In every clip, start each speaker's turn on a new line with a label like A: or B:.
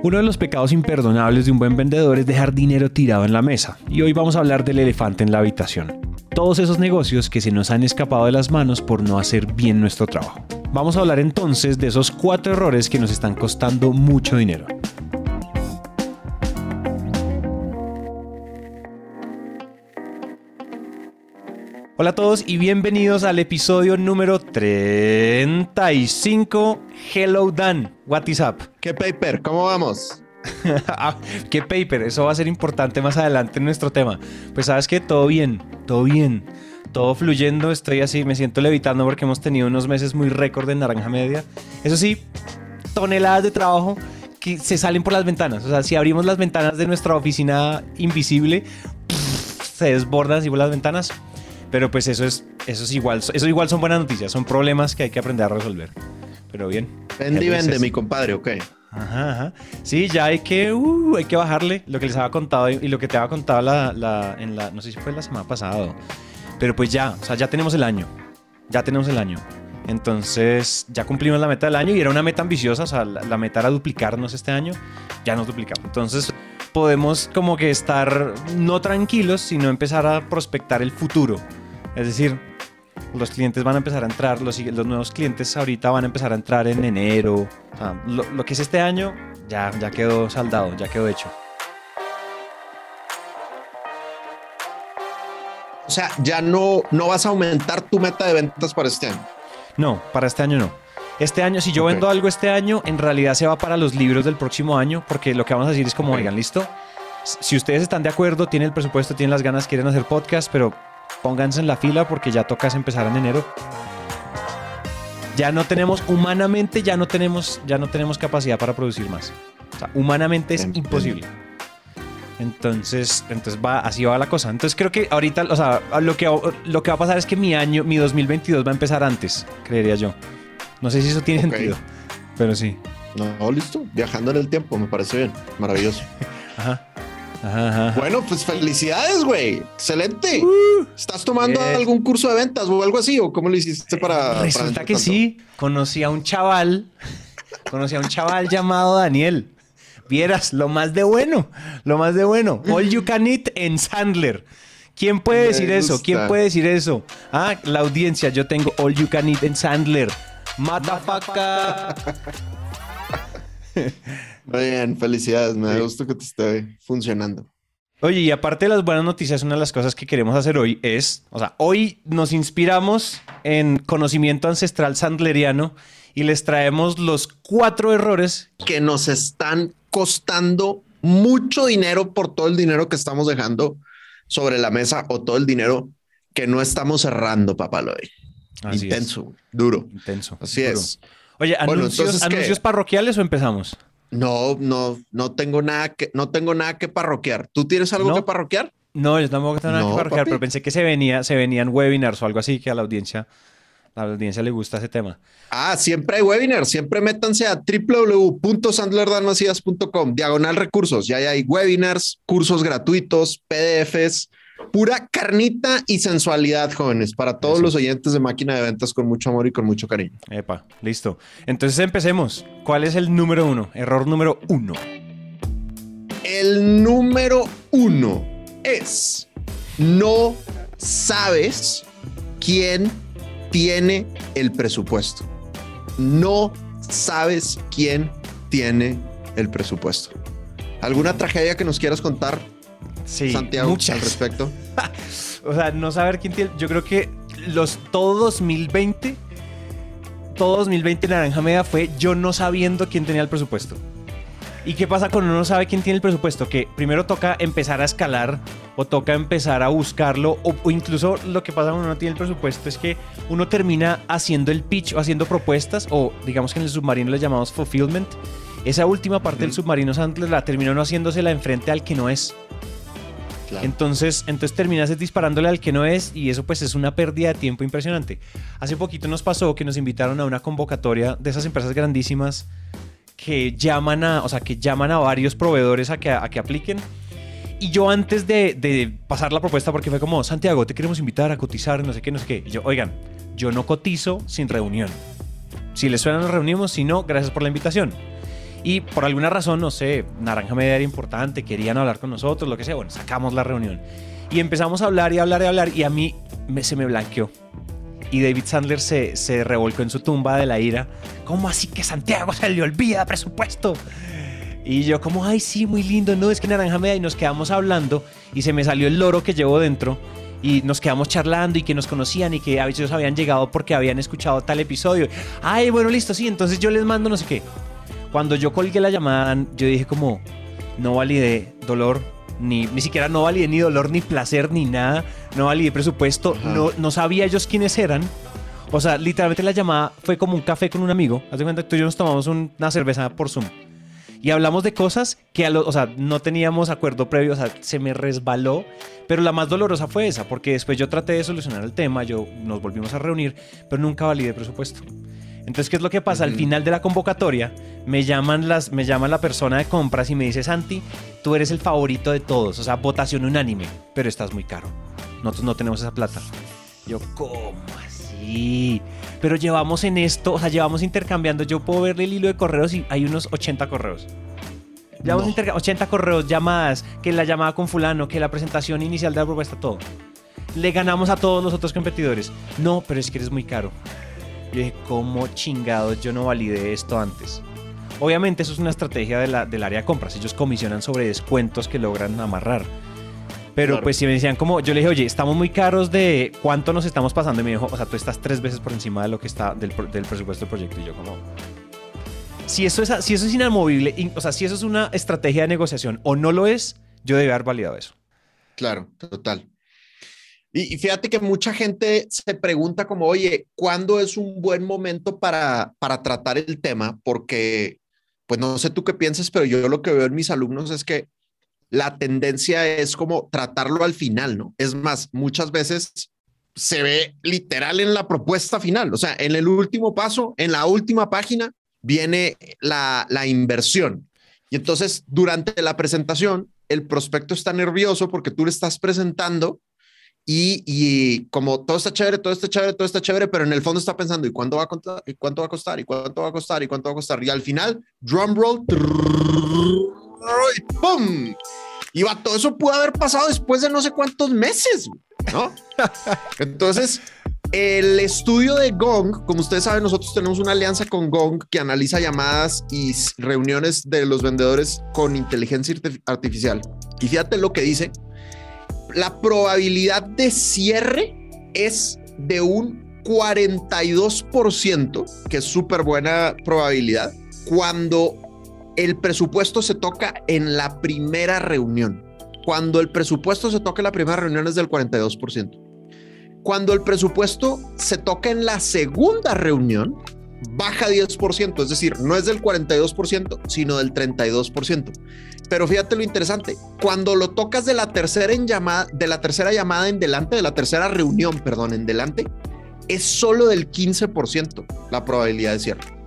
A: Uno de los pecados imperdonables de un buen vendedor es dejar dinero tirado en la mesa, y hoy vamos a hablar del elefante en la habitación. Todos esos negocios que se nos han escapado de las manos por no hacer bien nuestro trabajo. Vamos a hablar entonces de esos cuatro errores que nos están costando mucho dinero. Hola a todos y bienvenidos al episodio número 35. Hello Dan, what is up?
B: ¿Qué paper? ¿Cómo vamos?
A: Ah, ¿Qué paper? Eso va a ser importante más adelante en nuestro tema. Pues sabes que todo bien, todo bien todo fluyendo, estoy así, me siento levitando porque hemos tenido unos meses muy récord en Naranja Media. Eso sí, toneladas de trabajo que se salen por las ventanas. O sea, si abrimos las ventanas de nuestra oficina invisible, se desbordan así por las ventanas. Pero pues eso es, eso es igual, eso igual son buenas noticias, son problemas que hay que aprender a resolver. Pero bien.
B: Vende y vende, mi compadre, ok.
A: Ajá, ajá. Sí, ya hay que, uh, hay que bajarle lo que les había contado y lo que te había contado la, en la, no sé si fue la semana pasada pero pues ya, o sea, ya tenemos el año. Ya tenemos el año. Entonces ya cumplimos la meta del año y era una meta ambiciosa, o sea, la, meta era duplicarnos este año, ya nos duplicamos. Entonces podemos como que estar no tranquilos, sino empezar a prospectar el futuro. Es decir, los clientes van a empezar a entrar, los, los nuevos clientes ahorita van a empezar a entrar en enero. O sea, lo, lo que es este año ya, ya quedó saldado, ya quedó hecho.
B: O sea, ya no, no vas a aumentar tu meta de ventas para este año.
A: No, para este año no. Este año, si yo vendo algo este año, en realidad se va para los libros del próximo año, porque lo que vamos a decir es como, oigan, listo. Si ustedes están de acuerdo, tienen el presupuesto, tienen las ganas, quieren hacer podcast, pero pónganse en la fila porque ya tocas empezar en enero. Ya no tenemos, humanamente, ya no tenemos, ya no tenemos capacidad para producir más. O sea, humanamente es imposible. Entonces, entonces va, así va la cosa. Entonces creo que ahorita, o sea, lo que, lo que va a pasar es que mi año, mi 2022 va a empezar antes, creería yo. No sé si eso tiene sentido, pero sí.
B: No, listo. Viajando en el tiempo, me parece bien. Maravilloso.
A: ajá. Ajá,
B: Bueno, pues felicidades, güey. Excelente. Uh, ¿Estás tomando algún curso de ventas o algo así? ¿O cómo lo hiciste para...
A: Resulta que sí. Conocí a un chaval. conocí a un chaval llamado Daniel. Vieras, lo más de bueno, lo más de bueno. All you can eat en Sandler. ¿Quién puede decir eso? ¿Quién puede decir eso? Ah, la audiencia, yo tengo All You Can Eat en Sandler. Matafaca.
B: Muy bien, felicidades. Me da gusto que te esté funcionando.
A: Oye, y aparte de las buenas noticias, una de las cosas que queremos hacer hoy es, o sea, hoy nos inspiramos en conocimiento ancestral sandleriano y les traemos los cuatro errores
B: que nos están costando mucho dinero por todo el dinero que estamos dejando sobre la mesa o todo el dinero que no estamos cerrando, papá Loy. Intenso, duro.
A: Intenso.
B: Así es.
A: Oye, ¿anuncios, ¿anuncios parroquiales o empezamos?
B: No, no, no tengo nada que, no tengo nada que parroquiar. ¿Tú tienes algo que parroquiar?
A: No, yo tampoco tengo nada que parroquiar, pero pensé que se venía, se venían webinars o algo así que a la audiencia a la audiencia le gusta ese tema.
B: Ah, siempre hay webinars. Siempre métanse a www.sandlerdanmacias.com, diagonal recursos. Ya hay webinars, cursos gratuitos, PDFs, pura carnita y sensualidad, jóvenes, para todos los oyentes de máquina de ventas con mucho amor y con mucho cariño.
A: Epa, listo. Entonces empecemos. ¿Cuál es el número uno? Error número uno.
B: El número uno es no sabes quién tiene el presupuesto. No sabes quién tiene el presupuesto. ¿Alguna tragedia que nos quieras contar,
A: sí,
B: Santiago, al respecto?
A: o sea, no saber quién tiene. Yo creo que los todo 2020, todo 2020 Naranja Media fue yo no sabiendo quién tenía el presupuesto. ¿Y qué pasa cuando uno no sabe quién tiene el presupuesto? Que primero toca empezar a escalar o toca empezar a buscarlo o, incluso lo que pasa cuando uno no tiene el presupuesto es que uno termina haciendo el pitch o haciendo propuestas o digamos que en el submarino le llamamos fulfillment. Esa última parte del submarino Sandler la terminó no haciéndosela enfrente al que no es. Entonces, entonces terminas disparándole al que no es y eso pues es una pérdida de tiempo impresionante. Hace poquito nos pasó que nos invitaron a una convocatoria de esas empresas grandísimas que llaman a, o sea, que llaman a varios proveedores a que, a que apliquen. Y yo antes de, de, pasar la propuesta, porque fue como, Santiago, te queremos invitar a cotizar, no sé qué, no sé qué. Y yo, oigan, yo no cotizo sin reunión. Si les suena, nos reunimos. Si no, gracias por la invitación. Y por alguna razón, no sé, Naranja Media era importante, querían hablar con nosotros, lo que sea. Bueno, sacamos la reunión. Y empezamos a hablar y hablar y hablar. Y a mí se me blanqueó. Y David Sandler se, revolcó en su tumba de la ira. ¿Cómo así que Santiago se le olvida presupuesto? Y yo como, ay, sí, muy lindo, no, es que Naranja Media y nos quedamos hablando y se me salió el loro que llevo dentro y nos quedamos charlando y que nos conocían y que a veces habían llegado porque habían escuchado tal episodio. Ay, bueno, listo, sí, entonces yo les mando no sé qué. Cuando yo colgué la llamada, yo dije como, no validé dolor, ni, ni siquiera no validé ni dolor, ni placer, ni nada, no validé presupuesto, no, no sabía ellos quiénes eran. O sea, literalmente la llamada fue como un café con un amigo. Haz de cuenta que tú y yo nos tomamos una cerveza por Zoom y hablamos de cosas que a o sea, no teníamos acuerdo previo, o sea, se me resbaló, pero la más dolorosa fue esa, porque después yo traté de solucionar el tema, yo nos volvimos a reunir, pero nunca validé presupuesto. Entonces, ¿qué es lo que pasa? Al final de la convocatoria, me llaman, las, me llaman la persona de compras y me dice, Santi, tú eres el favorito de todos, o sea, votación unánime, pero estás muy caro. Nosotros no tenemos esa plata. Yo, ¿cómo así? Pero llevamos en esto, o sea, llevamos intercambiando. Yo puedo verle el hilo de correos y hay unos 80 correos. Llevamos 80 correos, llamadas, que la llamada con fulano, que la presentación inicial de la propuesta, todo. Le ganamos a todos los otros competidores. No, pero es que eres muy caro. Yo dije, ¿cómo chingados yo no validé esto antes? Obviamente eso es una estrategia de la, del área de compras. Ellos comisionan sobre descuentos que logran amarrar. Pero pues si me decían como, yo le dije, oye, estamos muy caros de cuánto nos estamos pasando. Y me dijo, o sea, tú estás tres veces por encima de lo que está del, del presupuesto del proyecto. Y yo como, si eso es, si eso es inamovible, o sea, si eso es una estrategia de negociación o no lo es, yo debe haber validado eso.
B: Claro, total. Y, y, fíjate que mucha gente se pregunta como, oye, ¿cuándo es un buen momento para, para tratar el tema? Porque, pues no sé tú qué piensas, pero yo lo que veo en mis alumnos es que la tendencia es como tratarlo al final, ¿no? Es más, muchas veces se ve literal en la propuesta final, o sea, en el último paso, en la última página, viene la, inversión. Y entonces, durante la presentación, el prospecto está nervioso porque tú le estás presentando y, como todo está chévere, todo está chévere, todo está chévere, pero en el fondo está pensando, ¿y cuánto va a costar? ¿Y cuánto va a costar? ¿Y cuánto va a costar? ¿Y cuánto va a costar? Y al final, drum roll, y ¡pum! Y va, todo eso pudo haber pasado después de no sé cuántos meses, ¿no? Entonces, el estudio de Gong, como ustedes saben, nosotros tenemos una alianza con Gong que analiza llamadas y reuniones de los vendedores con inteligencia artificial. Y fíjate lo que dice, la probabilidad de cierre es de un 42%, que es súper buena probabilidad, cuando el presupuesto se toca en la primera reunión. Cuando el presupuesto se toca en la primera reunión es del 42%. Cuando el presupuesto se toca en la segunda reunión, baja 10%, es decir, no es del 42%, sino del 32%. Pero fíjate lo interesante, cuando lo tocas de la tercera en llamada, de la tercera llamada en delante, de la tercera reunión, perdón, en delante, es solo del 15% la probabilidad de cierre.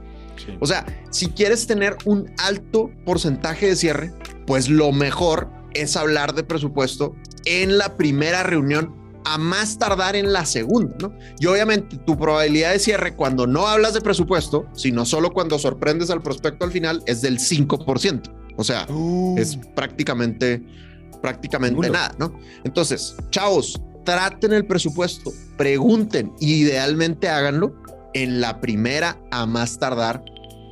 B: O sea, si quieres tener un alto porcentaje de cierre, pues lo mejor es hablar de presupuesto en la primera reunión a más tardar en la segunda, ¿no? Y obviamente tu probabilidad de cierre cuando no hablas de presupuesto, sino solo cuando sorprendes al prospecto al final, es del 5%. O sea, uh. es prácticamente, prácticamente nada, ¿no? Entonces, chavos, traten el presupuesto, pregunten, idealmente háganlo en la primera a más tardar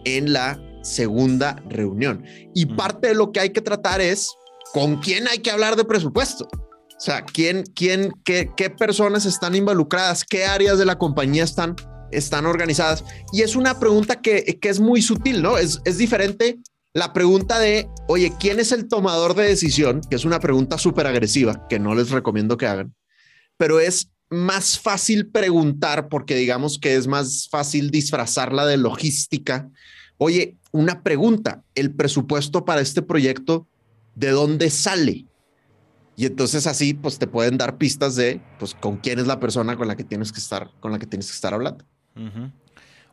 B: en la segunda reunión. Y parte de lo que hay que tratar es con quién hay que hablar de presupuesto. O sea, quién, quién, qué, qué personas están involucradas, qué áreas de la compañía están, están organizadas. Y es una pregunta que, que es muy sutil, ¿no? Es, es diferente la pregunta de, oye, ¿quién es el tomador de decisión? Que es una pregunta súper agresiva, que no les recomiendo que hagan, pero es más fácil preguntar porque digamos que es más fácil disfrazarla de logística. Oye, una pregunta, ¿el presupuesto para este proyecto de dónde sale? Y entonces así, pues te pueden dar pistas de, pues, con quién es la persona con la que tienes que estar, con la que tienes que estar hablando.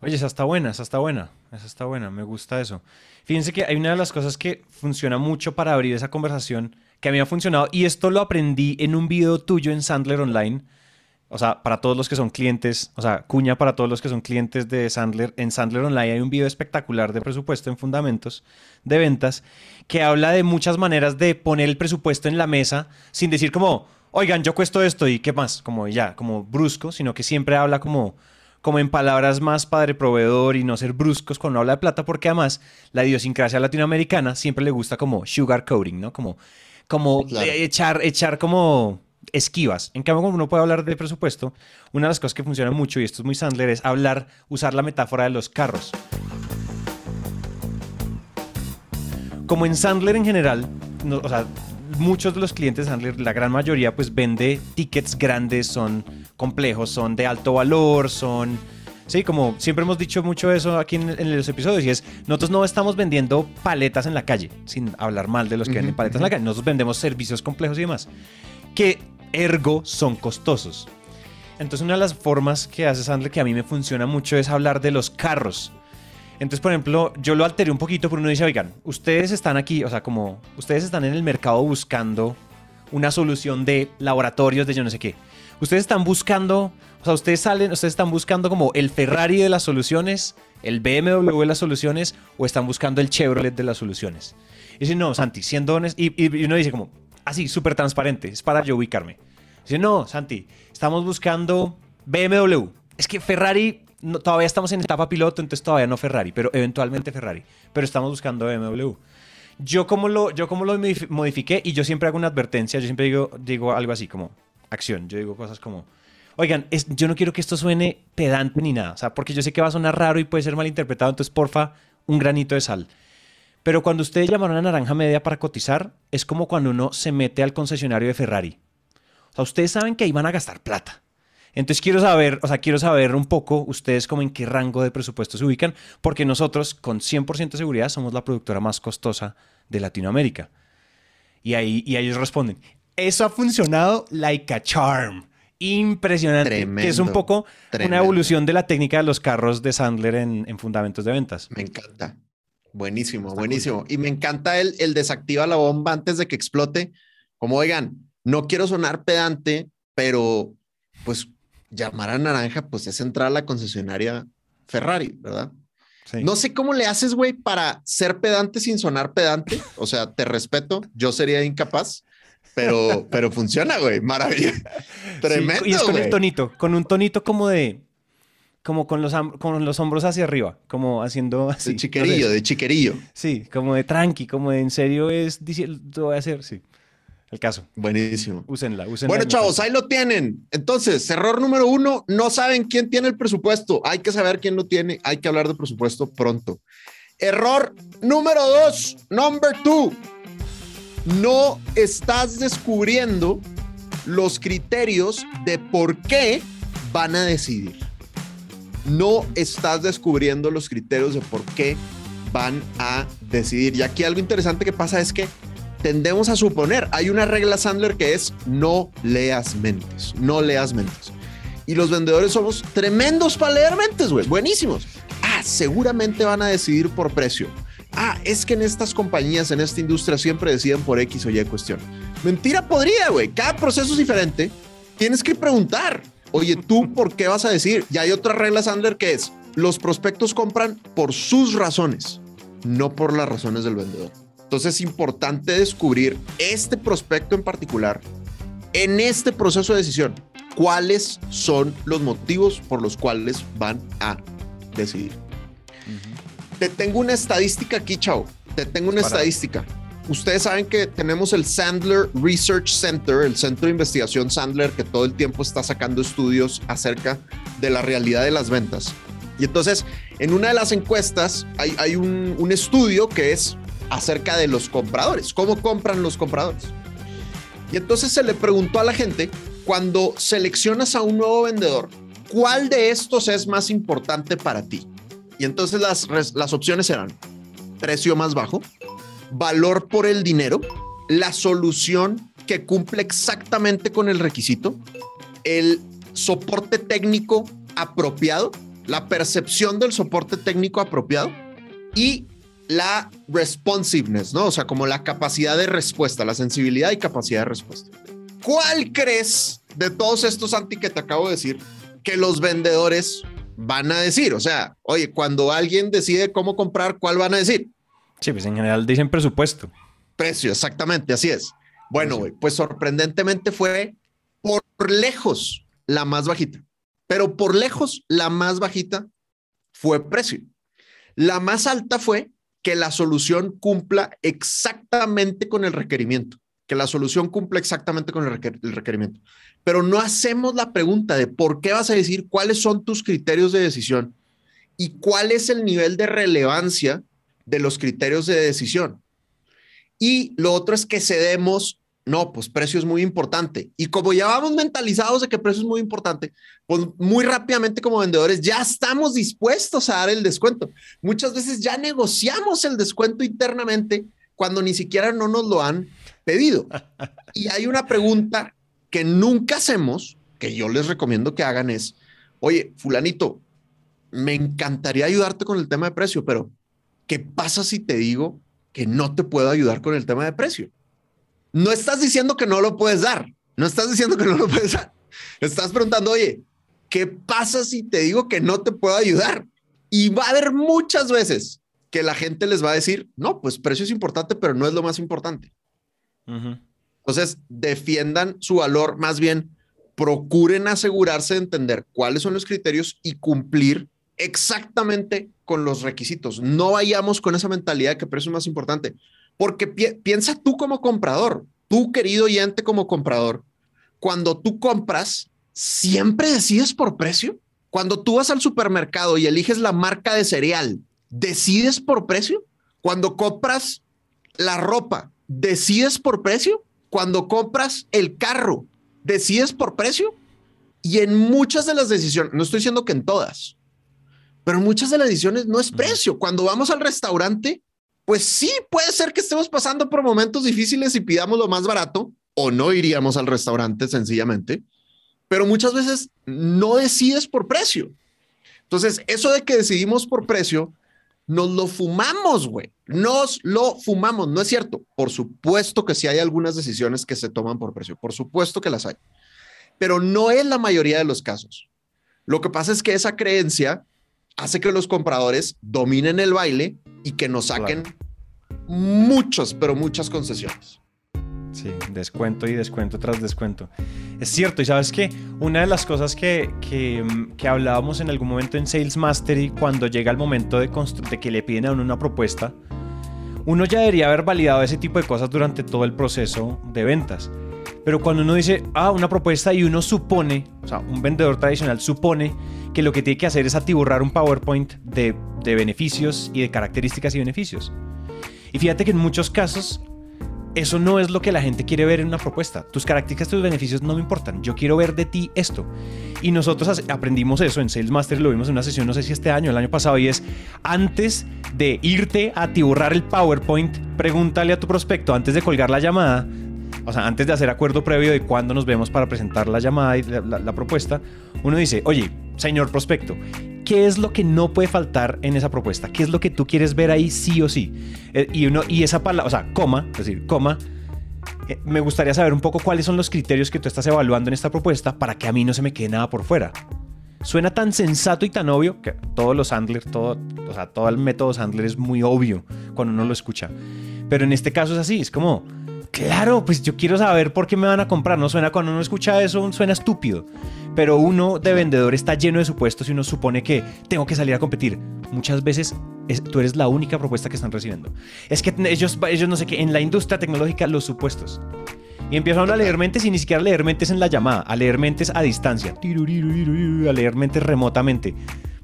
A: Oye, esa está buena, esa está buena, esa está buena, me gusta eso. Fíjense que hay una de las cosas que funciona mucho para abrir esa conversación, que a mí ha funcionado, y esto lo aprendí en un video tuyo en Sandler Online, o sea, para todos los que son clientes, o sea, cuña para todos los que son clientes de Sandler, en Sandler Online hay un video espectacular de presupuesto en fundamentos de ventas que habla de muchas maneras de poner el presupuesto en la mesa sin decir como, oigan, yo cuesto esto y qué más, como ya, como brusco, sino que siempre habla como, como en palabras más padre proveedor y no ser bruscos cuando habla de plata, porque además la idiosincrasia latinoamericana siempre le gusta como sugar coating, ¿no? Como, como echar, echar como esquivas. En cambio, como uno puede hablar de presupuesto, una de las cosas que funciona mucho, y esto es muy Sandler, es hablar, usar la metáfora de los carros. Como en Sandler en general, o sea, muchos de los clientes de Sandler, la gran mayoría, pues vende tickets grandes, son complejos, son de alto valor, son... Sí, como siempre hemos dicho mucho eso aquí en, los episodios, y es, nosotros no estamos vendiendo paletas en la calle, sin hablar mal de los que venden paletas en la calle, nosotros vendemos servicios complejos y demás, que ergo son costosos. Entonces una de las formas que hace Sandler que a mí me funciona mucho es hablar de los carros. Entonces, por ejemplo, yo lo alteré un poquito, pero uno dice, oigan, ustedes están aquí, o sea, como ustedes están en el mercado buscando una solución de laboratorios de yo no sé qué. Ustedes están buscando, o sea, ustedes salen, ustedes están buscando como el Ferrari de las soluciones, el BMW de las soluciones, o están buscando el Chevrolet de las soluciones. Y dice, no, Santi, siendo honesto, y, y uno dice como, así, súper transparente, es para yo ubicarme. Dice, no, Santi, estamos buscando BMW. Es que Ferrari, todavía estamos en etapa piloto, entonces todavía no Ferrari, pero eventualmente Ferrari. Pero estamos buscando BMW. Yo como lo, yo como lo modifiqué y yo siempre hago una advertencia, yo siempre digo, digo algo así como acción, yo digo cosas como, oigan, yo no quiero que esto suene pedante ni nada, o sea, porque yo sé que va a sonar raro y puede ser malinterpretado, entonces porfa, un granito de sal. Pero cuando ustedes llamaron a naranja media para cotizar, es como cuando uno se mete al concesionario de Ferrari. O sea, ustedes saben que ahí van a gastar plata. Entonces quiero saber, o sea, quiero saber un poco ustedes como en qué rango de presupuesto se ubican, porque nosotros con 100% de seguridad somos la productora más costosa de Latinoamérica. Y ahí y ellos responden, eso ha funcionado like a charm. Impresionante. que es un poco una evolución de la técnica de los carros de Sandler en, en fundamentos de ventas.
B: Me encanta. Buenísimo, buenísimo. Y me encanta el, el desactiva la bomba antes de que explote. Como oigan, no quiero sonar pedante, pero pues llamar a Naranja, pues es entrar a la concesionaria Ferrari, ¿verdad? No sé cómo le haces, güey, para ser pedante sin sonar pedante. O sea, te respeto, yo sería incapaz, pero, pero funciona, güey. Maravilla. Tremendo.
A: y es con el tonito, con un tonito como de, como con los, con los hombros hacia arriba, como haciendo así.
B: De chiquerillo, de chiquerillo.
A: Sí, como de tranqui, como de en serio es, lo voy a hacer, sí. El caso.
B: Buenísimo.
A: Úsenla, úsenla.
B: Bueno, chavos, ahí lo tienen. Entonces, error número uno, no saben quién tiene el presupuesto. Hay que saber quién lo tiene. Hay que hablar de presupuesto pronto. Error número dos, number two, no estás descubriendo los criterios de por qué van a decidir no estás descubriendo los criterios de por qué van a decidir. Y aquí algo interesante que pasa es que tendemos a suponer, hay una regla Sandler que es no leas mentes, no leas mentes. Y los vendedores somos tremendos para leer mentes, güey, buenísimos. Ah, seguramente van a decidir por precio. Ah, es que en estas compañías, en esta industria, siempre deciden por X o Y cuestión. Mentira podría, güey. Cada proceso es diferente. Tienes que preguntar. Oye, ¿tú por qué vas a decir? Y hay otra regla, Sandler, que es, los prospectos compran por sus razones, no por las razones del vendedor. Entonces es importante descubrir este prospecto en particular en este proceso de decisión. ¿Cuáles son los motivos por los cuales van a decidir? Te tengo una estadística aquí, chao. Te tengo una estadística. Ustedes saben que tenemos el Sandler Research Center, el centro de investigación Sandler, que todo el tiempo está sacando estudios acerca de la realidad de las ventas. Y entonces, en una de las encuestas hay, un, estudio que es acerca de los compradores, cómo compran los compradores. Y entonces se le preguntó a la gente, cuando seleccionas a un nuevo vendedor, ¿cuál de estos es más importante para ti? Y entonces las, las opciones eran precio más bajo, valor por el dinero, la solución que cumple exactamente con el requisito, el soporte técnico apropiado, la percepción del soporte técnico apropiado y la responsiveness, ¿no? O sea, como la capacidad de respuesta, la sensibilidad y capacidad de respuesta. ¿Cuál crees de todos estos anti que te acabo de decir que los vendedores van a decir? O sea, oye, cuando alguien decide cómo comprar, ¿cuál van a decir?
A: Sí, pues en general dicen presupuesto.
B: Precio, exactamente, así es. Bueno, pues sorprendentemente fue por lejos la más bajita, pero por lejos la más bajita fue precio. La más alta fue que la solución cumpla exactamente con el requerimiento, que la solución cumpla exactamente con el, requerimiento. Pero no hacemos la pregunta de por qué vas a decir cuáles son tus criterios de decisión y cuál es el nivel de relevancia de los criterios de decisión. Y lo otro es que cedemos no, pues precio es muy importante. Y como ya vamos mentalizados de que precio es muy importante, pues muy rápidamente como vendedores ya estamos dispuestos a dar el descuento. Muchas veces ya negociamos el descuento internamente cuando ni siquiera no nos lo han pedido. Y hay una pregunta que nunca hacemos, que yo les recomiendo que hagan es, oye, fulanito, me encantaría ayudarte con el tema de precio, pero ¿qué pasa si te digo que no te puedo ayudar con el tema de precio? no estás diciendo que no lo puedes dar. No estás diciendo que no lo puedes dar. Estás preguntando, oye, ¿qué pasa si te digo que no te puedo ayudar? Y va a haber muchas veces que la gente les va a decir, no, pues precio es importante, pero no es lo más importante. Entonces, defiendan su valor, más bien procuren asegurarse de entender cuáles son los criterios y cumplir exactamente con los requisitos. No vayamos con esa mentalidad de que precio es más importante. Porque piensa tú como comprador, tú querido oyente como comprador, cuando tú compras, siempre decides por precio. Cuando tú vas al supermercado y eliges la marca de cereal, decides por precio. Cuando compras la ropa, decides por precio. Cuando compras el carro, decides por precio. Y en muchas de las decisiones, no estoy diciendo que en todas, pero en muchas de las decisiones no es precio. Cuando vamos al restaurante, pues sí, puede ser que estemos pasando por momentos difíciles y pidamos lo más barato o no iríamos al restaurante sencillamente, pero muchas veces no decides por precio. Entonces, eso de que decidimos por precio, nos lo fumamos, güey. Nos lo fumamos, no es cierto. Por supuesto que sí hay algunas decisiones que se toman por precio, por supuesto que las hay, pero no es la mayoría de los casos. Lo que pasa es que esa creencia hace que los compradores dominen el baile y que nos saquen muchas, pero muchas concesiones.
A: Sí, descuento y descuento tras descuento. Es cierto, y sabes que una de las cosas que, que, hablábamos en algún momento en Sales Mastery, cuando llega el momento de, de que le piden a uno una propuesta, uno ya debería haber validado ese tipo de cosas durante todo el proceso de ventas. Pero cuando uno dice, ah, una propuesta y uno supone, o sea, un vendedor tradicional supone que lo que tiene que hacer es atiborrar un PowerPoint de, de beneficios y de características y beneficios. Y fíjate que en muchos casos eso no es lo que la gente quiere ver en una propuesta. Tus características, tus beneficios no me importan. Yo quiero ver de ti esto. Y nosotros aprendimos eso en Sales Master, lo vimos en una sesión, no sé si este año, el año pasado, y es antes de irte a atiborrar el PowerPoint, pregúntale a tu prospecto antes de colgar la llamada o sea, antes de hacer acuerdo previo de cuándo nos vemos para presentar la llamada y la, propuesta, uno dice, oye, señor prospecto, ¿qué es lo que no puede faltar en esa propuesta? ¿Qué es lo que tú quieres ver ahí sí o sí? Eh, y, uno, y esa palabra, o sea, coma, es decir, coma, eh, me gustaría saber un poco cuáles son los criterios que tú estás evaluando en esta propuesta para que a mí no se me quede nada por fuera. Suena tan sensato y tan obvio que todos los Sandler, todo, o sea, todo el método Sandler es muy obvio cuando uno lo escucha. Pero en este caso es así, es como, Claro, pues yo quiero saber por qué me van a comprar. No suena cuando uno escucha eso, suena estúpido. Pero uno de vendedor está lleno de supuestos y uno supone que tengo que salir a competir. Muchas veces tú eres la única propuesta que están recibiendo. Es que ellos, ellos no sé qué, en la industria tecnológica, los supuestos. Y empiezan a leer mentes y ni siquiera a leer mentes en la llamada, a leer mentes a distancia, a leer mentes remotamente.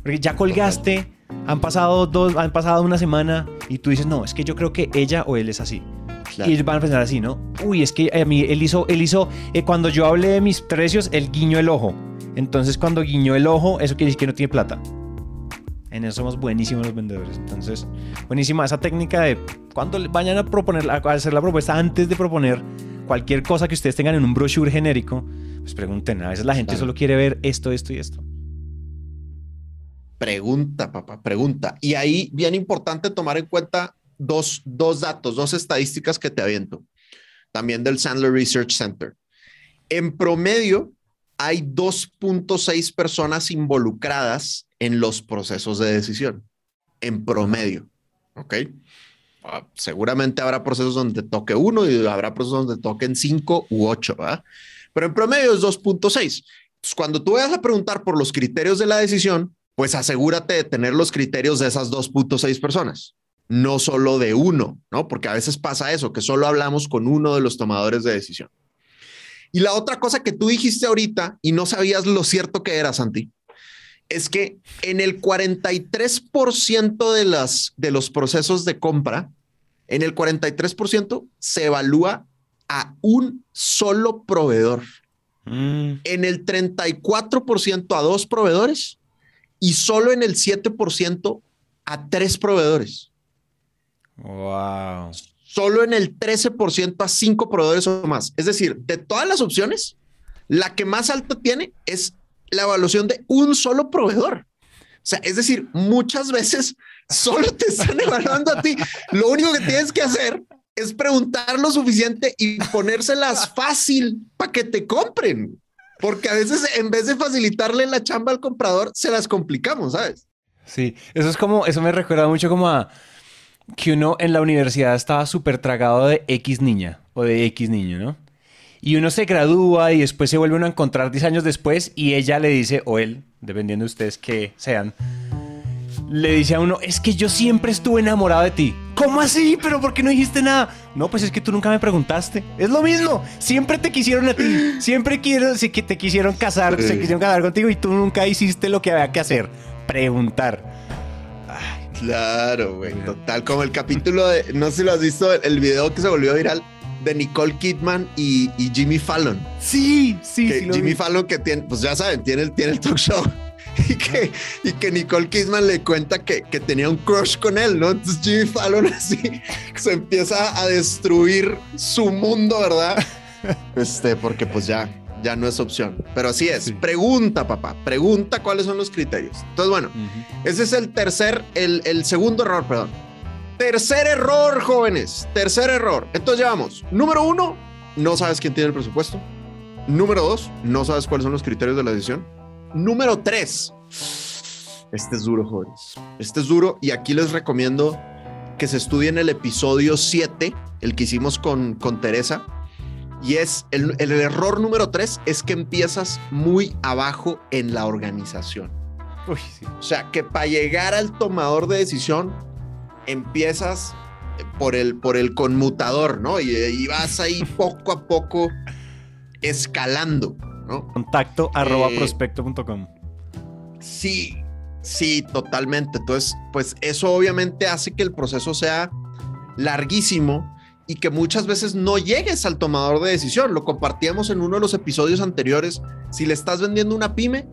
A: Porque ya colgaste, han pasado dos, han pasado una semana y tú dices, no, es que yo creo que ella o él es así. Y ellos van a pensar así, ¿no? Uy, es que a mí él hizo, él hizo, eh, cuando yo hablé de mis precios, él guiñó el ojo. Entonces, cuando guiñó el ojo, eso quiere decir que no tiene plata. En eso somos buenísimos los vendedores. Entonces, buenísima esa técnica de cuando vayan a proponer, a hacer la propuesta antes de proponer, cualquier cosa que ustedes tengan en un brochure genérico, pues pregunten. A veces la gente solo quiere ver esto, esto y esto.
B: Pregunta, papá, pregunta. Y ahí, bien importante tomar en cuenta dos, dos datos, dos estadísticas que te aviento, también del Sandler Research Center. En promedio, hay 2.6 personas involucradas en los procesos de decisión, en promedio. ¿Ok? Ah, seguramente habrá procesos donde toque uno y habrá procesos donde toquen cinco u ocho, ¿verdad? Pero en promedio es 2.6. Cuando tú vayas a preguntar por los criterios de la decisión, pues asegúrate de tener los criterios de esas 2.6 personas, no solo de uno, ¿no? Porque a veces pasa eso, que solo hablamos con uno de los tomadores de decisión. Y la otra cosa que tú dijiste ahorita y no sabías lo cierto que era, Santi, es que en el 43% de, las, de los procesos de compra, en el 43% se evalúa a un solo proveedor. Mm. En el 34% a dos proveedores y solo en el 7% a tres proveedores.
A: Wow.
B: Solo en el 13% a cinco proveedores o más. Es decir, de todas las opciones, la que más alto tiene es la evaluación de un solo proveedor. O sea, es decir, muchas veces solo te están evaluando a ti. Lo único que tienes que hacer es preguntar lo suficiente y ponérselas fácil para que te compren. Porque a veces en vez de facilitarle la chamba al comprador, se las complicamos, ¿sabes?
A: Sí, eso es como, eso me recuerda mucho como a que uno en la universidad estaba súper tragado de X niña o de X niño, ¿no? Y uno se gradúa y después se vuelve uno a encontrar 10 años después y ella le dice, o él, dependiendo de ustedes que sean, le dice a uno, es que yo siempre estuve enamorado de ti. ¿Cómo así? ¿Pero por qué no dijiste nada? No, pues es que tú nunca me preguntaste. Es lo mismo. Siempre te quisieron a ti. Siempre quiero, sí, que te quisieron casar, se quisieron casar contigo y tú nunca hiciste lo que había que hacer. Preguntar.
B: Claro, güey. Total, como el capítulo de, no sé si lo has visto, el video que se volvió viral de Nicole Kidman y, Jimmy Fallon.
A: Sí, sí,
B: sí Jimmy Fallon que tiene, pues ya saben, tiene, tiene el talk show y que, y que Nicole Kidman le cuenta que, que, tenía un crush con él, ¿no? Entonces Jimmy Fallon así se empieza a destruir su mundo, ¿verdad? Este, porque pues ya, ya no es opción. Pero así es. Pregunta, papá. Pregunta cuáles son los criterios. Entonces, bueno, ese es el tercer, el, el segundo error, perdón. Tercer error, jóvenes. Tercer error. Entonces llevamos. Número uno, no sabes quién tiene el presupuesto. Número dos, no sabes cuáles son los criterios de la decisión. Número 3. Este es duro, jóvenes. Este es duro y aquí les recomiendo que se estudien el episodio 7, el que hicimos con, con Teresa. Y es el, el error número 3 es que empiezas muy abajo en la organización. Uy, sí. O sea, que para llegar al tomador de decisión empiezas por el, por el conmutador, ¿no? Y, y vas ahí poco a poco escalando.
A: Contacto arroba eh, prospecto.com.
B: Sí, sí, totalmente. Entonces, pues eso obviamente hace que el proceso sea larguísimo y que muchas veces no llegues al tomador de decisión. Lo compartíamos en uno de los episodios anteriores. Si le estás vendiendo una pyme,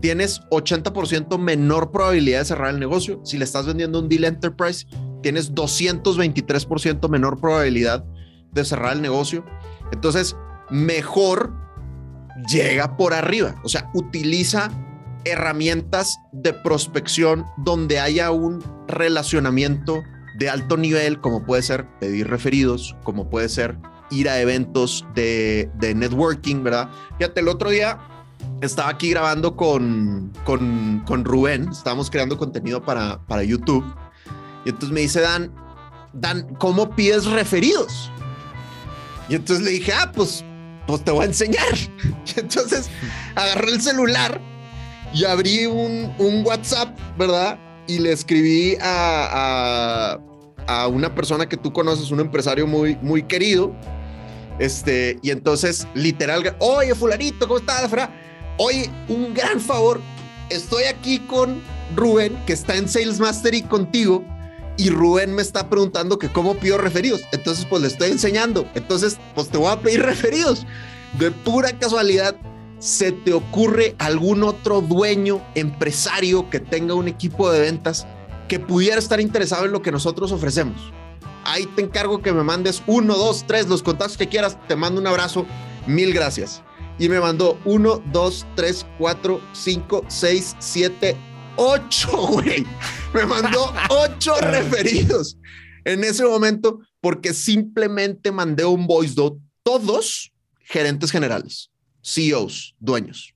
B: tienes 80% menor probabilidad de cerrar el negocio. Si le estás vendiendo un deal enterprise, tienes 223% menor probabilidad de cerrar el negocio. Entonces, mejor llega por arriba, o sea, utiliza herramientas de prospección donde haya un relacionamiento de alto nivel, como puede ser pedir referidos, como puede ser ir a eventos de, networking, ¿verdad? Fíjate, el otro día estaba aquí grabando con, con, con Rubén, estábamos creando contenido para, para YouTube, y entonces me dice Dan, Dan, ¿cómo pides referidos? Y entonces le dije, ah, pues pues te voy a enseñar. entonces agarré el celular y abrí un, WhatsApp, ¿verdad? Y le escribí a, a, una persona que tú conoces, un empresario muy, muy querido. Este, y entonces, literal, oye, fulanito, ¿cómo estás? Oye, un gran favor. Estoy aquí con Rubén, que está en Sales Mastery contigo y Rubén me está preguntando que cómo pido referidos. Entonces, pues le estoy enseñando. Entonces, pues te voy a pedir referidos. De pura casualidad, ¿se te ocurre algún otro dueño, empresario que tenga un equipo de ventas que pudiera estar interesado en lo que nosotros ofrecemos? Ahí te encargo que me mandes uno, dos, tres, los contactos que quieras. Te mando un abrazo. Mil gracias. Y me mandó uno, dos, tres, cuatro, cinco, seis, siete, ocho, güey. Me mandó ocho referidos en ese momento porque simplemente mandé un voice note. Todos gerentes generales, CEOs, dueños,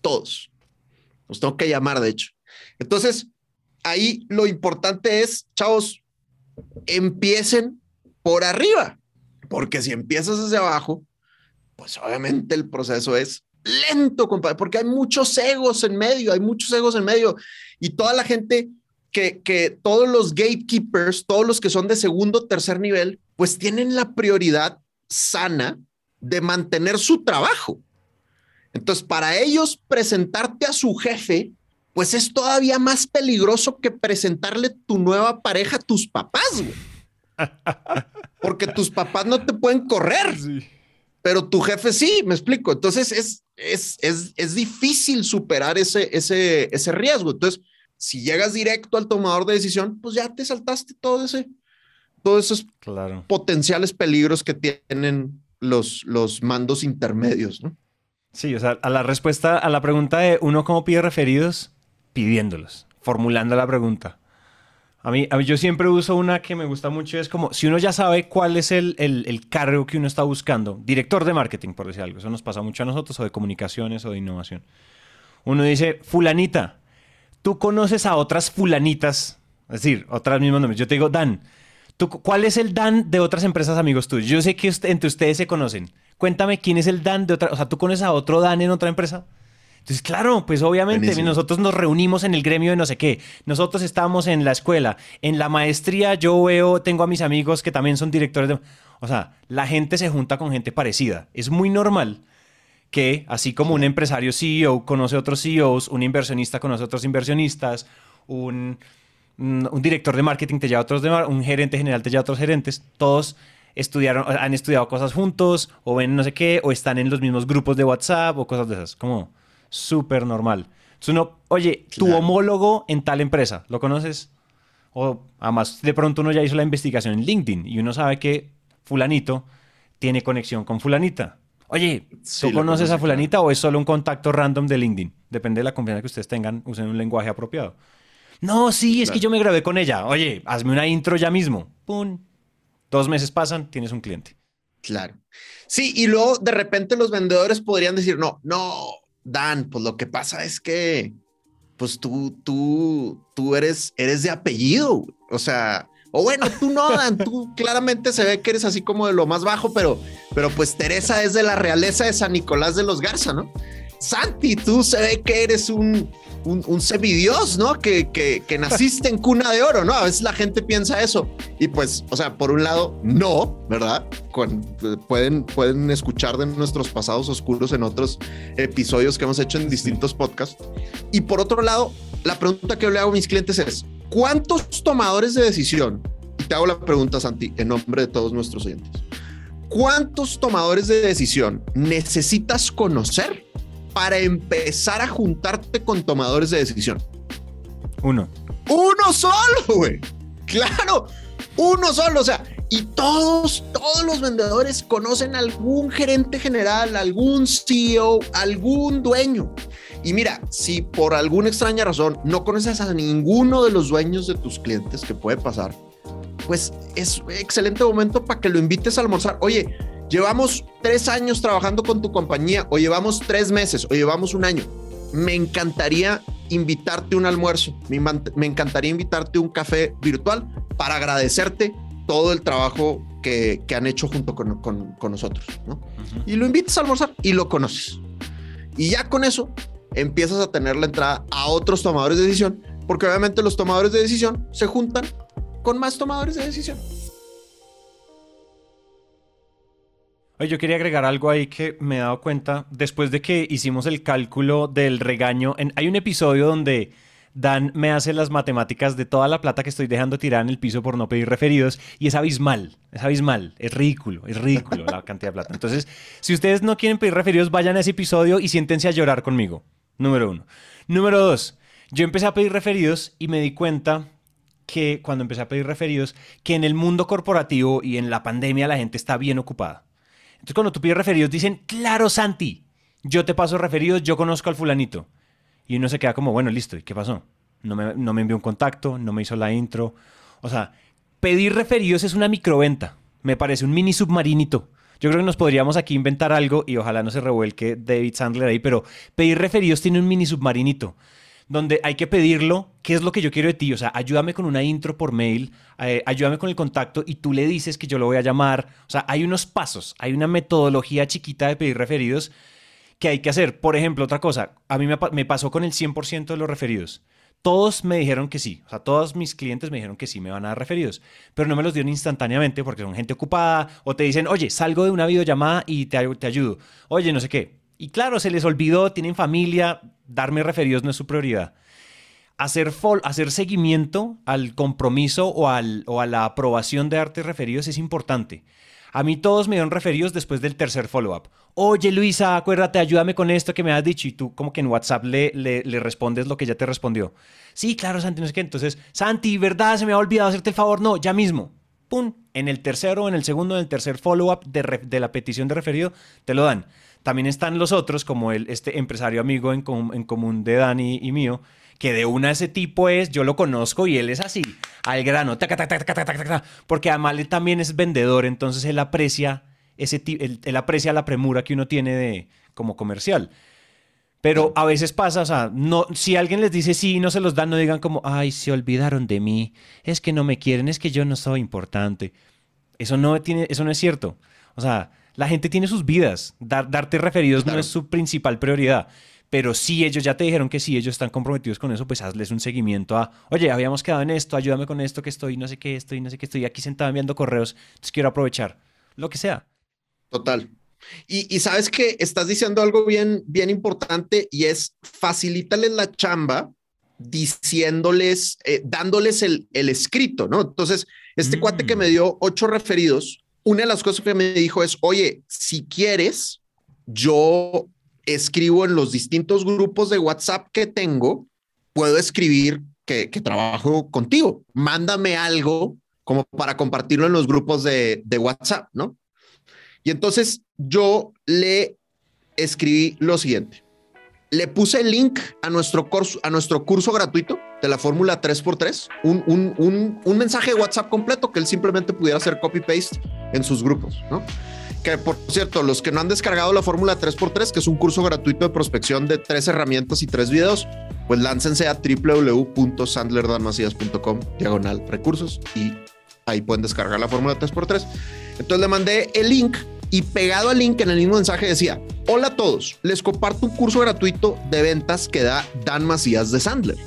B: todos. Los tengo que llamar, de hecho. Entonces, ahí lo importante es, chavos, empiecen por arriba, porque si empiezas hacia abajo, pues obviamente el proceso es lento, compadre, porque hay muchos egos en medio, hay muchos egos en medio y toda la gente que, que todos los gatekeepers, todos los que son de segundo, tercer nivel, pues tienen la prioridad sana de mantener su trabajo. Entonces, para ellos presentarte a su jefe, pues es todavía más peligroso que presentarle tu nueva pareja a tus papás, Porque tus papás no te pueden correr, pero tu jefe sí, me explico. Entonces, es, es, es, es difícil superar ese, ese, ese riesgo. Entonces, si llegas directo al tomador de decisión, pues ya te saltaste todo ese, todos esos potenciales peligros que tienen los, los mandos intermedios, ¿no?
A: Sí, o sea, a la respuesta a la pregunta de uno cómo pide referidos, pidiéndolos, formulando la pregunta. A mí, yo siempre uso una que me gusta mucho, es como, si uno ya sabe cuál es el, el, el, cargo que uno está buscando, director de marketing, por decir algo, eso nos pasa mucho a nosotros, o de comunicaciones o de innovación. Uno dice, fulanita, tú conoces a otras fulanitas, es decir, otras mismas nombres. Yo te digo, Dan, ¿tú, ¿cuál es el Dan de otras empresas amigos tuyos? Yo sé que entre ustedes se conocen. Cuéntame quién es el Dan de otra, o sea, ¿tú conoces a otro Dan en otra empresa? Entonces, claro, pues obviamente nosotros nos reunimos en el gremio de no sé qué. Nosotros estamos en la escuela. En la maestría yo veo, tengo a mis amigos que también son directores de... O sea, la gente se junta con gente parecida. Es muy normal que, así como un empresario CEO conoce otros CEOs, un inversionista conoce otros inversionistas, un, un director de marketing te lleva a otros, de, un gerente general te lleva a otros gerentes, todos estudiaron, han estudiado cosas juntos, o ven no sé qué, o están en los mismos grupos de WhatsApp, o cosas de esas. Como súper normal. Entonces uno, oye, tu homólogo en tal empresa, ¿lo conoces? O además, de pronto uno ya hizo la investigación en LinkedIn y uno sabe que fulanito tiene conexión con fulanita. Oye, ¿tú conoces a fulanita o es solo un contacto random de LinkedIn? Depende de la confianza que ustedes tengan, usen un lenguaje apropiado. No, sí, es que yo me grabé con ella. Oye, hazme una intro ya mismo. Pum. Dos meses pasan, tienes un cliente.
B: Claro. Sí, y luego de repente los vendedores podrían decir, no, no, Dan, pues lo que pasa es que, pues tú, tú, tú eres, eres de apellido, o sea, o bueno, tú no, Dan, tú claramente se ve que eres así como de lo más bajo, pero, pero pues Teresa es de la realeza de San Nicolás de los Garza, ¿no? Santi, tú se ve que eres un, un, un semidios, ¿no? Que, que, que, naciste en cuna de oro, ¿no? A veces la gente piensa eso. Y pues, o sea, por un lado, no, ¿verdad? pueden, pueden escuchar de nuestros pasados oscuros en otros episodios que hemos hecho en distintos podcasts. Y por otro lado, la pregunta que le hago a mis clientes es, ¿cuántos tomadores de decisión? Y te hago la pregunta, Santi, en nombre de todos nuestros oyentes. ¿Cuántos tomadores de decisión necesitas conocer para empezar a juntarte con tomadores de decisión?
A: Uno.
B: Uno solo, güey. Claro, uno solo. O sea, y todos, todos los vendedores conocen algún gerente general, algún CEO, algún dueño. Y mira, si por alguna extraña razón no conoces a ninguno de los dueños de tus clientes, que puede pasar, pues es un excelente momento para que lo invites a almorzar. Oye, llevamos tres años trabajando con tu compañía o llevamos tres meses o llevamos un año. Me encantaría invitarte un almuerzo, me, encantaría invitarte un café virtual para agradecerte todo el trabajo que, han hecho junto con, nosotros. Y lo invitas a almorzar y lo conoces. Y ya con eso empiezas a tener la entrada a otros tomadores de decisión, porque obviamente los tomadores de decisión se juntan con más tomadores de decisión.
A: Yo quería agregar algo ahí que me he dado cuenta después de que hicimos el cálculo del regaño. hay un episodio donde Dan me hace las matemáticas de toda la plata que estoy dejando tirada en el piso por no pedir referidos y es abismal, es abismal, es ridículo, es ridículo la cantidad de plata. Entonces, si ustedes no quieren pedir referidos, vayan a ese episodio y siéntense a llorar conmigo. Número uno. Número dos, yo empecé a pedir referidos y me di cuenta que cuando empecé a pedir referidos, que en el mundo corporativo y en la pandemia la gente está bien ocupada. Entonces cuando tú pides referidos dicen, claro Santi, yo te paso referidos, yo conozco al fulanito. Y uno se queda como, bueno, listo, ¿y qué pasó? No me, no me envió un contacto, no me hizo la intro. O sea, pedir referidos es una microventa. Me parece un mini submarinito. Yo creo que nos podríamos aquí inventar algo y ojalá no se revuelque David Sandler ahí, pero pedir referidos tiene un mini submarinito donde hay que pedirlo, qué es lo que yo quiero de ti, o sea, ayúdame con una intro por mail, eh, ayúdame con el contacto y tú le dices que yo lo voy a llamar, o sea, hay unos pasos, hay una metodología chiquita de pedir referidos que hay que hacer. Por ejemplo, otra cosa, a mí me, me pasó con el 100% de los referidos. Todos me dijeron que sí, o sea, todos mis clientes me dijeron que sí me van a dar referidos, pero no me los dieron instantáneamente porque son gente ocupada o te dicen, oye, salgo de una videollamada y te, te ayudo, oye, no sé qué. Y claro, se les olvidó, tienen familia, darme referidos no es su prioridad. Hacer, hacer seguimiento al compromiso o, al, o a la aprobación de darte referidos es importante. A mí todos me dieron referidos después del tercer follow-up. Oye, Luisa, acuérdate, ayúdame con esto que me has dicho. Y tú como que en WhatsApp le, le, respondes lo que ya te respondió. Sí, claro, Santi, no sé qué. Entonces, Santi, ¿verdad? Se me ha olvidado hacerte el favor. No, ya mismo. ¡Pum! En el tercero, en el segundo, en el tercer follow-up de, de la petición de referido, te lo dan. También están los otros, como el, este empresario amigo en, en común de Dani y mío, que de una ese tipo es, yo lo conozco y él es así, al grano, porque además él también es vendedor, entonces él aprecia ese él, él, aprecia la premura que uno tiene de como comercial. Pero a veces pasa, o sea, no, si alguien les dice sí y no se los dan, no digan como, ay, se olvidaron de mí, es que no me quieren, es que yo no soy importante. Eso no, tiene, eso no es cierto. O sea, la gente tiene sus vidas. darte referidos no es su principal prioridad. Pero si ellos ya te dijeron que sí, ellos están comprometidos con eso, pues hazles un seguimiento a, oye, habíamos quedado en esto, ayúdame con esto, que estoy, no sé qué, estoy, no sé qué, estoy aquí sentado enviando correos, entonces quiero aprovechar. Lo que sea.
B: Total. Y, sabes que estás diciendo algo bien, bien importante y es facilítales la chamba diciéndoles, eh, dándoles el, el, escrito, ¿no? Entonces, este cuate que me mm. dio ocho referidos, una de las cosas que me dijo es, oye, si quieres, yo escribo en los distintos grupos de WhatsApp que tengo, puedo escribir que, trabajo contigo. Mándame algo como para compartirlo en los grupos de, de WhatsApp, ¿no? Y entonces yo le escribí lo siguiente. Le puse el link a nuestro curso, a nuestro curso gratuito de la fórmula 3x3, un, un, un, un mensaje de WhatsApp completo que él simplemente pudiera hacer copy-paste en sus grupos, ¿no? Que por cierto, los que no han descargado la fórmula 3x3, que es un curso gratuito de prospección de tres herramientas y tres videos, pues láncense a www.sandlerdanmacías.com diagonal recursos y ahí pueden descargar la fórmula 3x3. Entonces le mandé el link y pegado al link en el mismo mensaje decía, hola a todos, les comparto un curso gratuito de ventas que da Dan Macías de Sandler.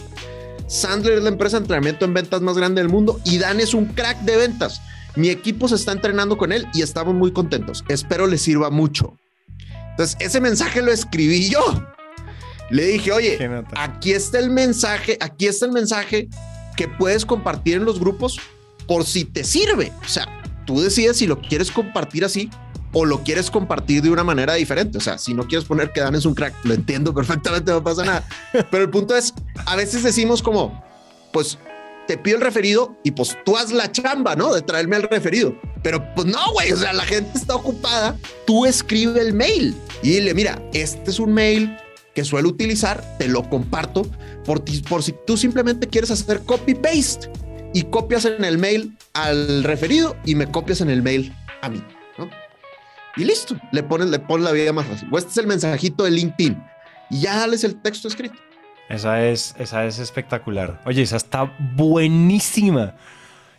B: Sandler es la empresa de entrenamiento en ventas más grande del mundo y Dan es un crack de ventas. Mi equipo se está entrenando con él y estamos muy contentos. Espero les sirva mucho. Entonces, ese mensaje lo escribí yo. Le dije, oye, aquí está el mensaje, aquí está el mensaje que puedes compartir en los grupos por si te sirve. O sea, tú decides si lo quieres compartir así o lo quieres compartir de una manera diferente. O sea, si no quieres poner que Dan es un crack, lo entiendo perfectamente, no pasa nada. Pero el punto es, a veces decimos como, pues te pido el referido y pues tú haz la chamba, ¿no? De traerme al referido. Pero pues no, güey, o sea, la gente está ocupada, tú escribe el mail y dile, mira, este es un mail que suelo utilizar, te lo comparto por, por si tú simplemente quieres hacer copy-paste y copias en el mail al referido y me copias en el mail a mí. Y listo, le pones, le pones la vida más fácil. O este es el mensajito de LinkedIn y ya dales el texto escrito.
A: Esa es, esa es espectacular. Oye, esa está buenísima.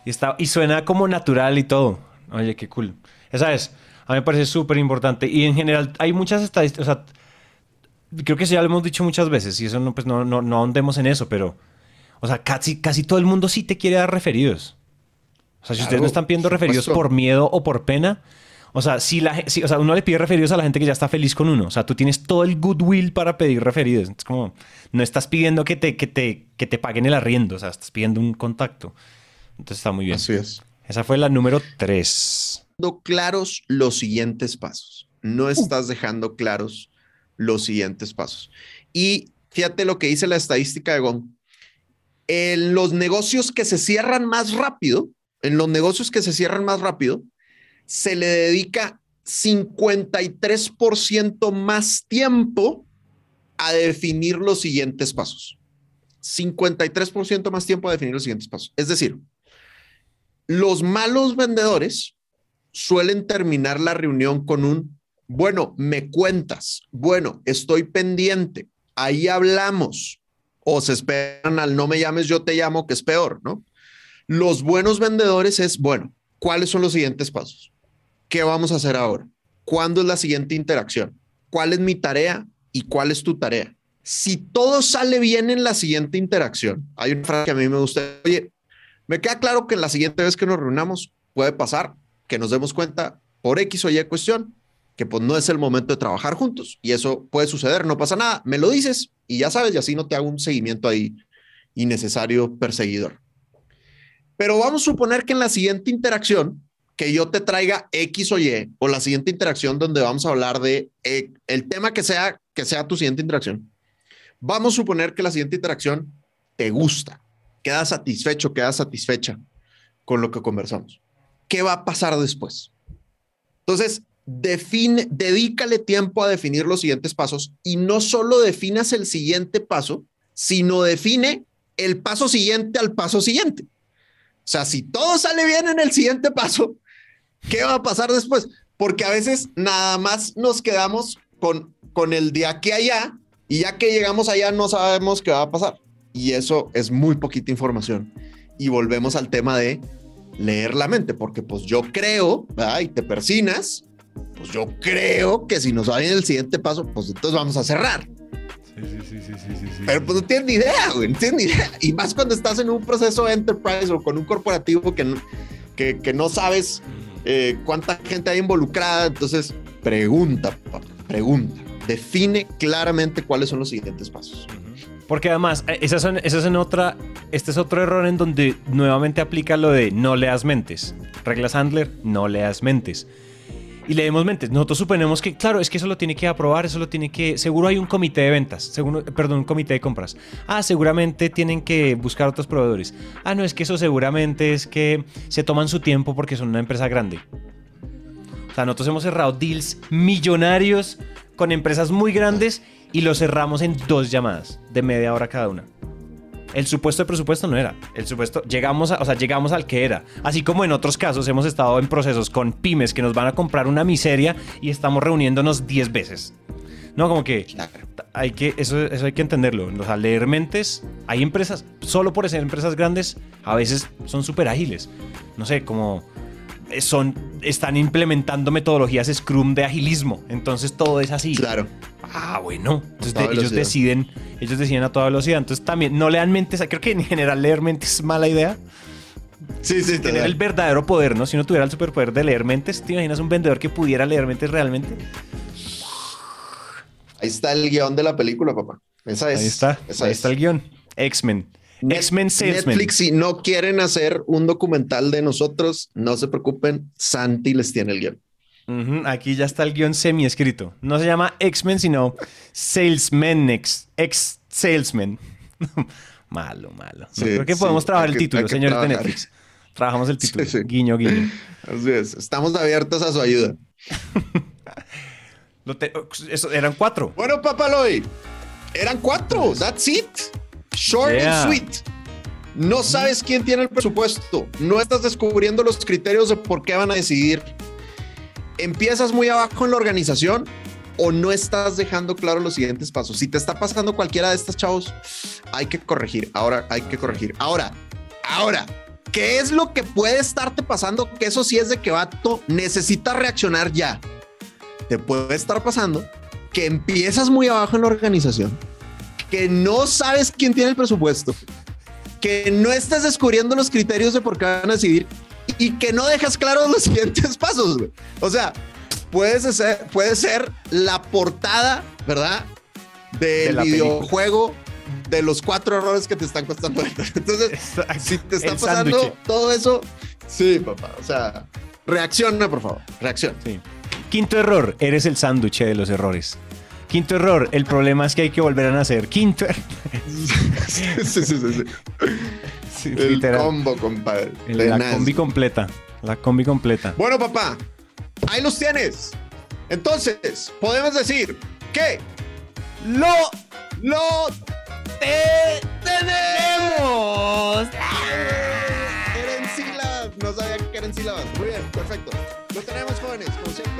A: Y, está, y suena como natural y todo. Oye, qué cool. Esa es. A mí me parece súper importante. Y en general hay muchas estadísticas. O sea, creo que eso ya lo hemos dicho muchas veces. Y eso no, pues no, no, no ahondemos en eso. Pero, o sea, casi, casi todo el mundo sí te quiere dar referidos. O sea, si ustedes no están pidiendo referidos por miedo o por pena, o sea, si la, o sea, uno le pide referidos a la gente que ya está feliz con uno. O sea, tú tienes todo el goodwill para pedir referidos. Es como, no estás pidiendo que te, que te, que te paguen el arriendo. O sea, estás pidiendo un contacto. Entonces está muy bien.
B: Así es.
A: Esa fue la número tres.
B: Dejando claros los siguientes pasos. No uh. estás dejando claros los siguientes pasos. Y fíjate lo que dice la estadística de GON. En los negocios que se cierran más rápido, en los negocios que se cierran más rápido, se le dedica 53% más tiempo a definir los siguientes pasos. 53% más tiempo a definir los siguientes pasos. Es decir, los malos vendedores suelen terminar la reunión con un, bueno, me cuentas, bueno, estoy pendiente, ahí hablamos, o se esperan al no me llames, yo te llamo, que es peor, ¿no? Los buenos vendedores es, bueno, ¿cuáles son los siguientes pasos? ¿Qué vamos a hacer ahora? ¿Cuándo es la siguiente interacción? ¿Cuál es mi tarea y cuál es tu tarea? Si todo sale bien en la siguiente interacción, hay una frase que a mí me gusta, oye, me queda claro que la siguiente vez que nos reunamos puede pasar que nos demos cuenta por X o Y cuestión que pues no es el momento de trabajar juntos y eso puede suceder, no pasa nada, me lo dices y ya sabes y así no te hago un seguimiento ahí innecesario perseguidor. Pero vamos a suponer que en la siguiente interacción que yo te traiga X o Y o la siguiente interacción donde vamos a hablar de eh, el tema que sea que sea tu siguiente interacción. Vamos a suponer que la siguiente interacción te gusta queda satisfecho, queda satisfecha con lo que conversamos. ¿Qué va a pasar después? Entonces, define, dedícale tiempo a definir los siguientes pasos y no solo definas el siguiente paso, sino define el paso siguiente al paso siguiente. O sea, si todo sale bien en el siguiente paso, ¿qué va a pasar después? Porque a veces nada más nos quedamos con, con el de aquí a allá y ya que llegamos allá no sabemos qué va a pasar y eso es muy poquita información. Y volvemos al tema de leer la mente, porque pues yo creo, y te persinas, pues yo creo que si nos va bien el siguiente paso, pues entonces vamos a cerrar. Sí, sí, sí, sí, sí, Pero pues no tienes ni idea, güey, no tienes ni idea. Y más cuando estás en un proceso enterprise o con un corporativo que no, que, que no sabes eh, cuánta gente hay involucrada, entonces pregunta, pregunta. Define claramente cuáles son los siguientes pasos.
A: Porque además, eh, son, en otra, este es otro error en donde nuevamente aplica lo de no leas mentes. Reglas Handler, no leas mentes. Y leemos mentes. Nosotros suponemos que, claro, es que eso lo tiene que aprobar, eso lo tiene que... Seguro hay un comité de ventas, seguro, perdón, un comité de compras. Ah, seguramente tienen que buscar otros proveedores. Ah, no, es que eso seguramente es que se toman su tiempo porque son una empresa grande. O sea, nosotros hemos cerrado deals millonarios con empresas muy grandes y lo cerramos en dos llamadas de media hora cada una. El supuesto de presupuesto no era. El supuesto, llegamos, a, o sea, llegamos al que era. Así como en otros casos hemos estado en procesos con pymes que nos van a comprar una miseria y estamos reuniéndonos 10 veces. No, como que hay que, eso, eso hay que entenderlo. O sea, leer mentes, hay empresas, solo por ser empresas grandes, a veces son súper ágiles. No sé, como son, están implementando metodologías Scrum de agilismo. Entonces todo es así.
B: Claro.
A: Ah, bueno. Entonces ellos deciden, ellos deciden a toda velocidad. Entonces también no lean mentes. Creo que en general leer mentes es mala idea.
B: Sí, sí,
A: Tener el verdadero poder, ¿no? Si uno tuviera el superpoder de leer mentes, ¿te imaginas un vendedor que pudiera leer mentes realmente?
B: Ahí está el guion de la película, papá. Esa es.
A: Ahí está. ahí está el guion. X-Men. X-Men
B: Netflix, si no quieren hacer un documental de nosotros, no se preocupen. Santi les tiene el guion.
A: Aquí ya está el guion semi escrito. No se llama X-Men, sino Salesman X, X Salesman. malo, malo. creo que podemos trabajar el título, señores de Netflix. Trabajamos el título. Guiño, guiño.
B: Así es. Estamos abiertos a su ayuda.
A: Eso, eran cuatro.
B: Bueno, Papaloy, eran cuatro. That's it. Short and sweet. No sabes quién tiene el presupuesto. No estás descubriendo los criterios de por qué van a decidir. Empiezas muy abajo en la organización o no estás dejando claro los siguientes pasos. Si te está pasando cualquiera de estos chavos, hay que corregir. Ahora hay que corregir. Ahora, ahora, ¿qué es lo que puede estarte pasando? Que eso sí es de que vato necesita reaccionar ya. Te puede estar pasando que empiezas muy abajo en la organización que no sabes quién tiene el presupuesto, que no estás descubriendo los criterios de por qué van a decidir y que no dejas claros los siguientes pasos. O sea, puede ser, puede ser la portada, ¿verdad? Del videojuego de los cuatro errores que te están costando. Entonces, si te está pasando todo eso, sí, papá. O sea, reacciona, por favor. Reacciona.
A: Quinto error, eres el sándwich de los errores. Quinto error, el problema es que hay que volver a nacer. Quinto error.
B: sí, sí, sí, sí. el combo, compadre.
A: la combi completa. La combi completa.
B: Bueno, papá, ahí los tienes. Entonces, podemos decir que lo, lo te tenemos. Era en sílabas. No sabía que eran sílabas. Muy bien, perfecto. Lo tenemos, jóvenes, como siempre